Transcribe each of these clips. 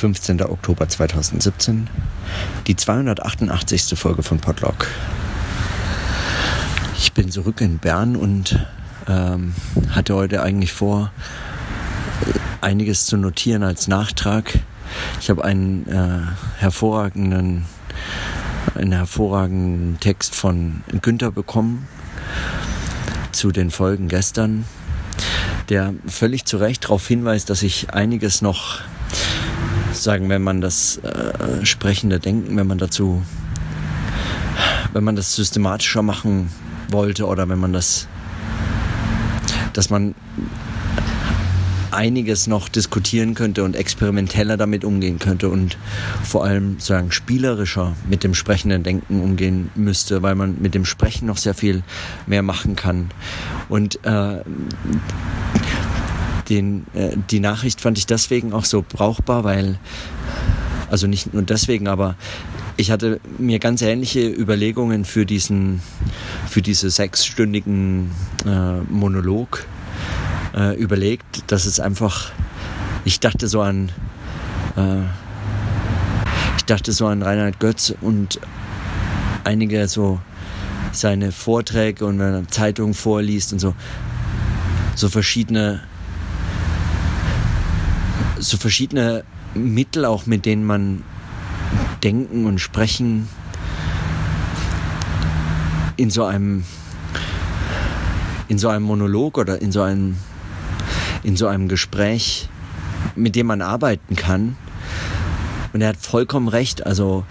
15. Oktober 2017, die 288. Folge von Podlog. Ich bin zurück in Bern und ähm, hatte heute eigentlich vor, einiges zu notieren als Nachtrag. Ich habe einen äh, hervorragenden, einen hervorragenden Text von Günther bekommen zu den Folgen gestern, der völlig zu Recht darauf hinweist, dass ich einiges noch sagen, wenn man das äh, sprechende Denken, wenn man dazu, wenn man das systematischer machen wollte oder wenn man das, dass man einiges noch diskutieren könnte und experimenteller damit umgehen könnte und vor allem sagen spielerischer mit dem sprechenden Denken umgehen müsste, weil man mit dem Sprechen noch sehr viel mehr machen kann. Und äh, den, äh, die Nachricht fand ich deswegen auch so brauchbar, weil, also nicht nur deswegen, aber ich hatte mir ganz ähnliche Überlegungen für diesen, für diese sechsstündigen äh, Monolog äh, überlegt, dass es einfach, ich dachte so an, äh, ich dachte so an Reinhard Götz und einige so seine Vorträge und wenn er Zeitungen vorliest und so, so verschiedene so verschiedene Mittel auch, mit denen man denken und sprechen in so einem in so einem Monolog oder in so einem in so einem Gespräch, mit dem man arbeiten kann. Und er hat vollkommen recht. Also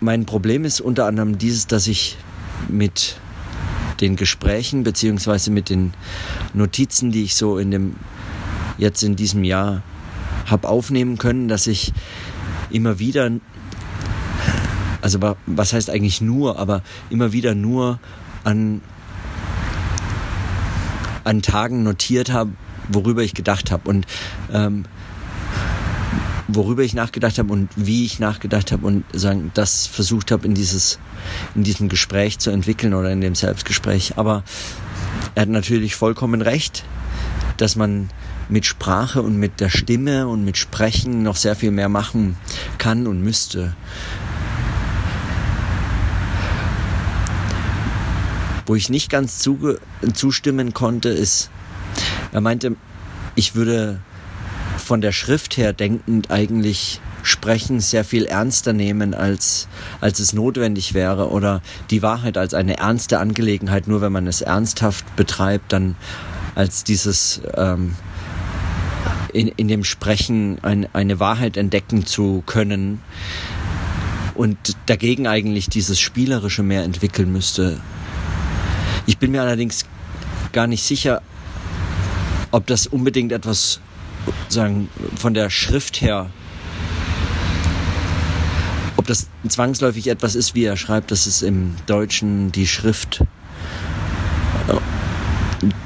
mein Problem ist unter anderem dieses, dass ich mit den Gesprächen beziehungsweise mit den Notizen, die ich so in dem jetzt in diesem Jahr habe aufnehmen können, dass ich immer wieder, also was heißt eigentlich nur, aber immer wieder nur an an Tagen notiert habe, worüber ich gedacht habe und ähm, worüber ich nachgedacht habe und wie ich nachgedacht habe und sagen, das versucht habe in dieses, in diesem Gespräch zu entwickeln oder in dem Selbstgespräch. Aber er hat natürlich vollkommen recht, dass man mit Sprache und mit der Stimme und mit Sprechen noch sehr viel mehr machen kann und müsste. Wo ich nicht ganz zustimmen konnte, ist, er meinte, ich würde von der Schrift her denkend eigentlich Sprechen sehr viel ernster nehmen, als, als es notwendig wäre oder die Wahrheit als eine ernste Angelegenheit, nur wenn man es ernsthaft betreibt, dann als dieses ähm, in, in dem Sprechen ein, eine Wahrheit entdecken zu können und dagegen eigentlich dieses Spielerische mehr entwickeln müsste. Ich bin mir allerdings gar nicht sicher, ob das unbedingt etwas sagen, von der Schrift her, ob das zwangsläufig etwas ist, wie er schreibt, dass es im Deutschen die Schrift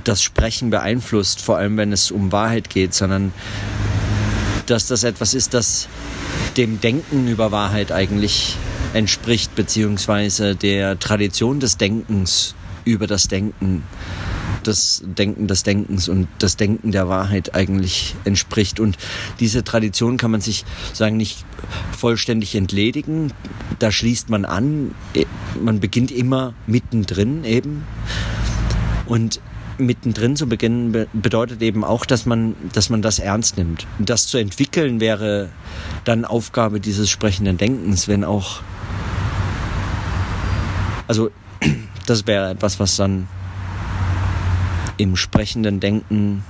das Sprechen beeinflusst, vor allem wenn es um Wahrheit geht, sondern dass das etwas ist, das dem Denken über Wahrheit eigentlich entspricht, beziehungsweise der Tradition des Denkens über das Denken das Denken des Denkens und das Denken der Wahrheit eigentlich entspricht. Und diese Tradition kann man sich sagen nicht vollständig entledigen. Da schließt man an. Man beginnt immer mittendrin eben. Und mittendrin zu beginnen bedeutet eben auch, dass man, dass man das ernst nimmt. Und das zu entwickeln wäre dann Aufgabe dieses sprechenden Denkens, wenn auch, also das wäre etwas, was dann im sprechenden Denken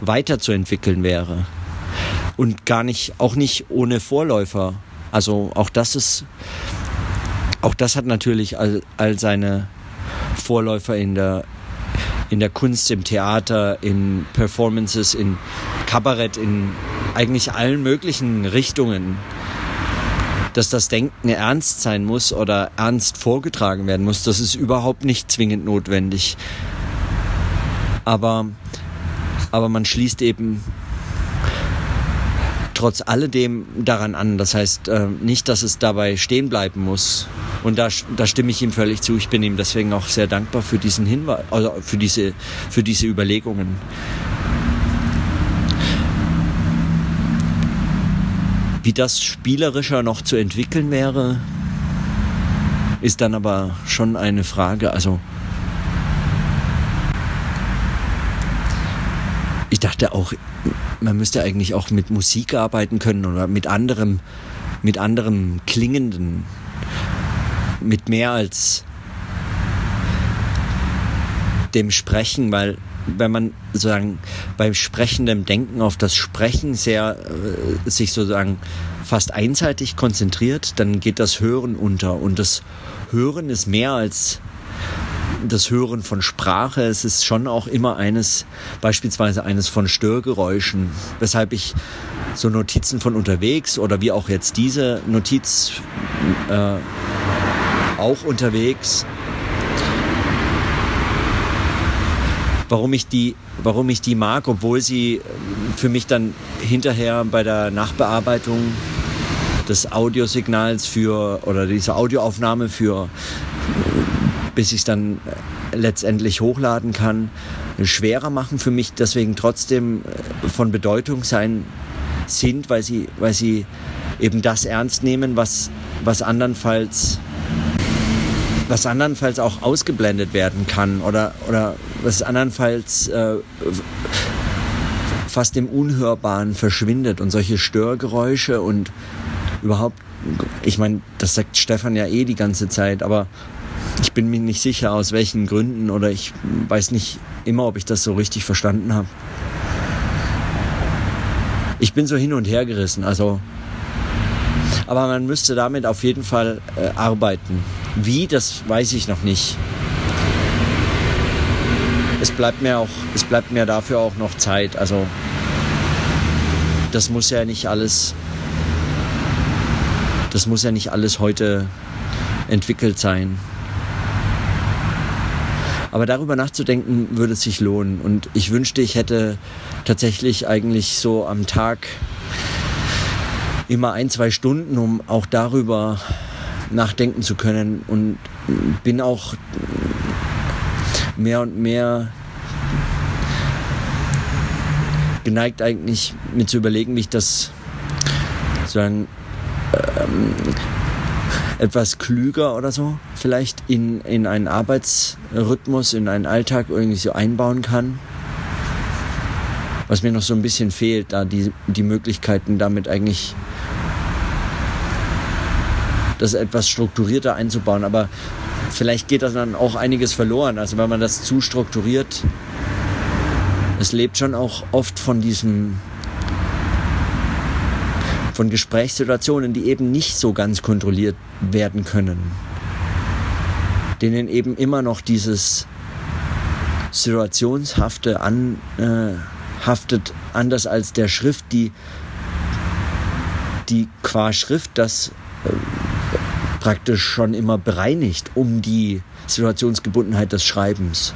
weiterzuentwickeln wäre. Und gar nicht, auch nicht ohne Vorläufer. Also auch das ist, auch das hat natürlich all, all seine Vorläufer in der, in der Kunst, im Theater, in Performances, in Kabarett, in eigentlich allen möglichen Richtungen. Dass das Denken ernst sein muss oder ernst vorgetragen werden muss, das ist überhaupt nicht zwingend notwendig aber, aber man schließt eben trotz alledem daran an. Das heißt äh, nicht, dass es dabei stehen bleiben muss. Und da, da stimme ich ihm völlig zu. Ich bin ihm deswegen auch sehr dankbar für diesen Hinweis, also für diese, für diese Überlegungen. Wie das spielerischer noch zu entwickeln wäre, ist dann aber schon eine Frage. Also ich dachte auch, man müsste eigentlich auch mit Musik arbeiten können oder mit anderem, mit anderem klingenden, mit mehr als dem Sprechen, weil wenn man sozusagen beim sprechendem Denken auf das Sprechen sehr äh, sich sozusagen fast einseitig konzentriert, dann geht das Hören unter. Und das Hören ist mehr als das Hören von Sprache. Es ist schon auch immer eines, beispielsweise eines von Störgeräuschen, weshalb ich so Notizen von unterwegs oder wie auch jetzt diese Notiz äh, auch unterwegs warum ich die, warum ich die mag, obwohl sie für mich dann hinterher bei der Nachbearbeitung des Audiosignals für oder dieser Audioaufnahme für bis ich es dann letztendlich hochladen kann, schwerer machen für mich, deswegen trotzdem von Bedeutung sein sind, weil sie, weil sie eben das ernst nehmen, was, was andernfalls was andernfalls auch ausgeblendet werden kann oder, oder was andernfalls äh, fast im Unhörbaren verschwindet und solche Störgeräusche und überhaupt, ich meine, das sagt Stefan ja eh die ganze Zeit, aber ich bin mir nicht sicher, aus welchen Gründen oder ich weiß nicht immer, ob ich das so richtig verstanden habe. Ich bin so hin und her gerissen, also. Aber man müsste damit auf jeden Fall äh, arbeiten. Wie, das weiß ich noch nicht. Es bleibt mir auch, es bleibt mir dafür auch noch Zeit. Also das muss ja nicht alles, das muss ja nicht alles heute entwickelt sein. Aber darüber nachzudenken würde es sich lohnen. Und ich wünschte, ich hätte tatsächlich eigentlich so am Tag immer ein, zwei Stunden, um auch darüber nachdenken zu können und bin auch mehr und mehr geneigt eigentlich mir zu überlegen, wie ich das sozusagen ähm, etwas klüger oder so vielleicht in, in einen Arbeitsrhythmus, in einen Alltag irgendwie so einbauen kann. Was mir noch so ein bisschen fehlt, da die, die Möglichkeiten damit eigentlich das etwas strukturierter einzubauen. Aber vielleicht geht das dann auch einiges verloren. Also wenn man das zu strukturiert, es lebt schon auch oft von diesem von Gesprächssituationen, die eben nicht so ganz kontrolliert werden können. Denen eben immer noch dieses Situationshafte anhaftet, äh, anders als der Schrift, die, die qua Schrift das äh, praktisch schon immer bereinigt um die Situationsgebundenheit des Schreibens.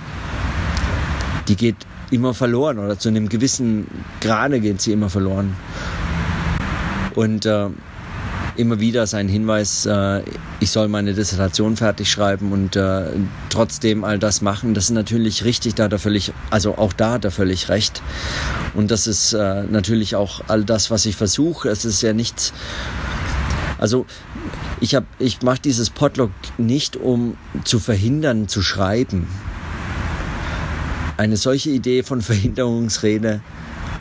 Die geht immer verloren oder zu einem gewissen Grade geht sie immer verloren. Und äh, immer wieder sein Hinweis, äh, ich soll meine Dissertation fertig schreiben und äh, trotzdem all das machen, das ist natürlich richtig, da hat er völlig, also auch da hat er völlig recht. Und das ist äh, natürlich auch all das, was ich versuche. Es ist ja nichts, also ich, hab, ich mache dieses Podlog nicht, um zu verhindern, zu schreiben. Eine solche Idee von Verhinderungsrede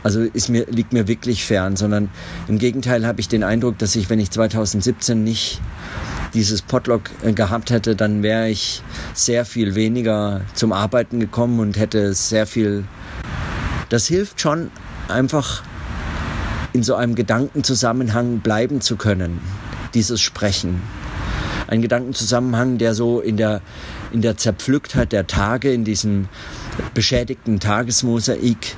also ist mir, liegt mir wirklich fern, sondern im Gegenteil habe ich den Eindruck, dass ich, wenn ich 2017 nicht dieses Podlog äh, gehabt hätte, dann wäre ich sehr viel weniger zum Arbeiten gekommen und hätte sehr viel. Das hilft schon, einfach in so einem Gedankenzusammenhang bleiben zu können dieses Sprechen. Ein Gedankenzusammenhang, der so in der, in der Zerpflücktheit der Tage, in diesem beschädigten Tagesmosaik,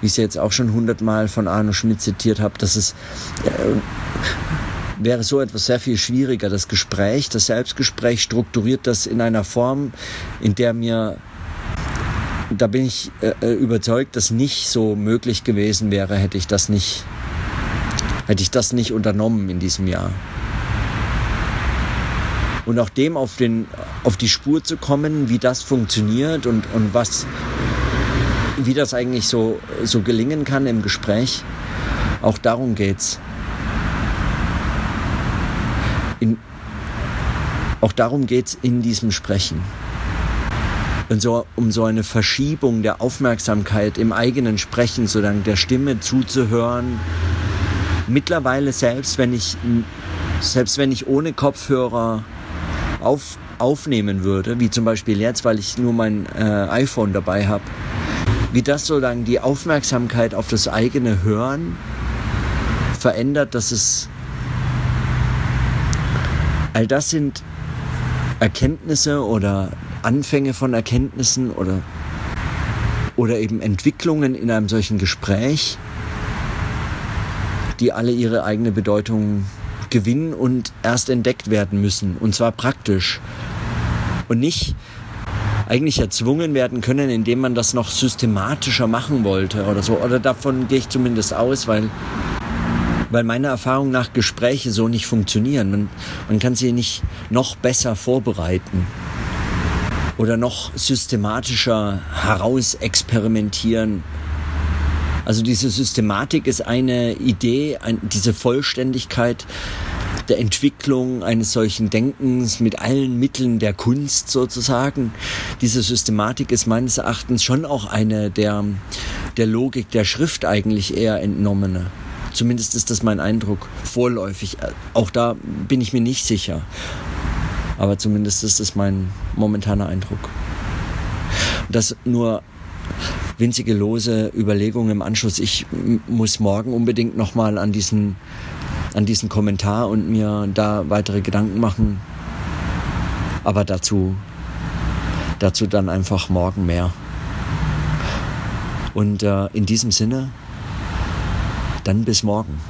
wie ich es jetzt auch schon hundertmal von Arno Schmidt zitiert habe, dass es äh, wäre so etwas sehr viel schwieriger. Das Gespräch, das Selbstgespräch strukturiert das in einer Form, in der mir da bin ich äh, äh überzeugt, dass nicht so möglich gewesen wäre, hätte ich das nicht hätte ich das nicht unternommen in diesem Jahr. Und auch dem auf, den, auf die Spur zu kommen, wie das funktioniert und, und was, wie das eigentlich so, so gelingen kann im Gespräch. Auch darum geht's. In, auch darum geht es in diesem Sprechen. Und so, um so eine Verschiebung der Aufmerksamkeit im eigenen Sprechen, so dann der Stimme zuzuhören. Mittlerweile selbst, wenn ich, selbst wenn ich ohne Kopfhörer auf, aufnehmen würde, wie zum Beispiel jetzt, weil ich nur mein äh, iPhone dabei habe, wie das sozusagen die Aufmerksamkeit auf das eigene Hören verändert, dass es all das sind Erkenntnisse oder Anfänge von Erkenntnissen oder, oder eben Entwicklungen in einem solchen Gespräch, die alle ihre eigene Bedeutung gewinnen und erst entdeckt werden müssen. Und zwar praktisch. Und nicht eigentlich erzwungen werden können, indem man das noch systematischer machen wollte oder so. Oder davon gehe ich zumindest aus, weil weil meiner Erfahrung nach Gespräche so nicht funktionieren. Man, man kann sie nicht noch besser vorbereiten oder noch systematischer herausexperimentieren. Also diese Systematik ist eine Idee, ein, diese Vollständigkeit der Entwicklung eines solchen Denkens mit allen Mitteln der Kunst sozusagen. Diese Systematik ist meines Erachtens schon auch eine der, der Logik der Schrift eigentlich eher entnommene. Zumindest ist das mein Eindruck vorläufig. Auch da bin ich mir nicht sicher. Aber zumindest ist das mein momentaner Eindruck. Das nur winzige lose Überlegungen im Anschluss. Ich muss morgen unbedingt nochmal an diesen, an diesen Kommentar und mir da weitere Gedanken machen. Aber dazu, dazu dann einfach morgen mehr. Und äh, in diesem Sinne, dann bis morgen.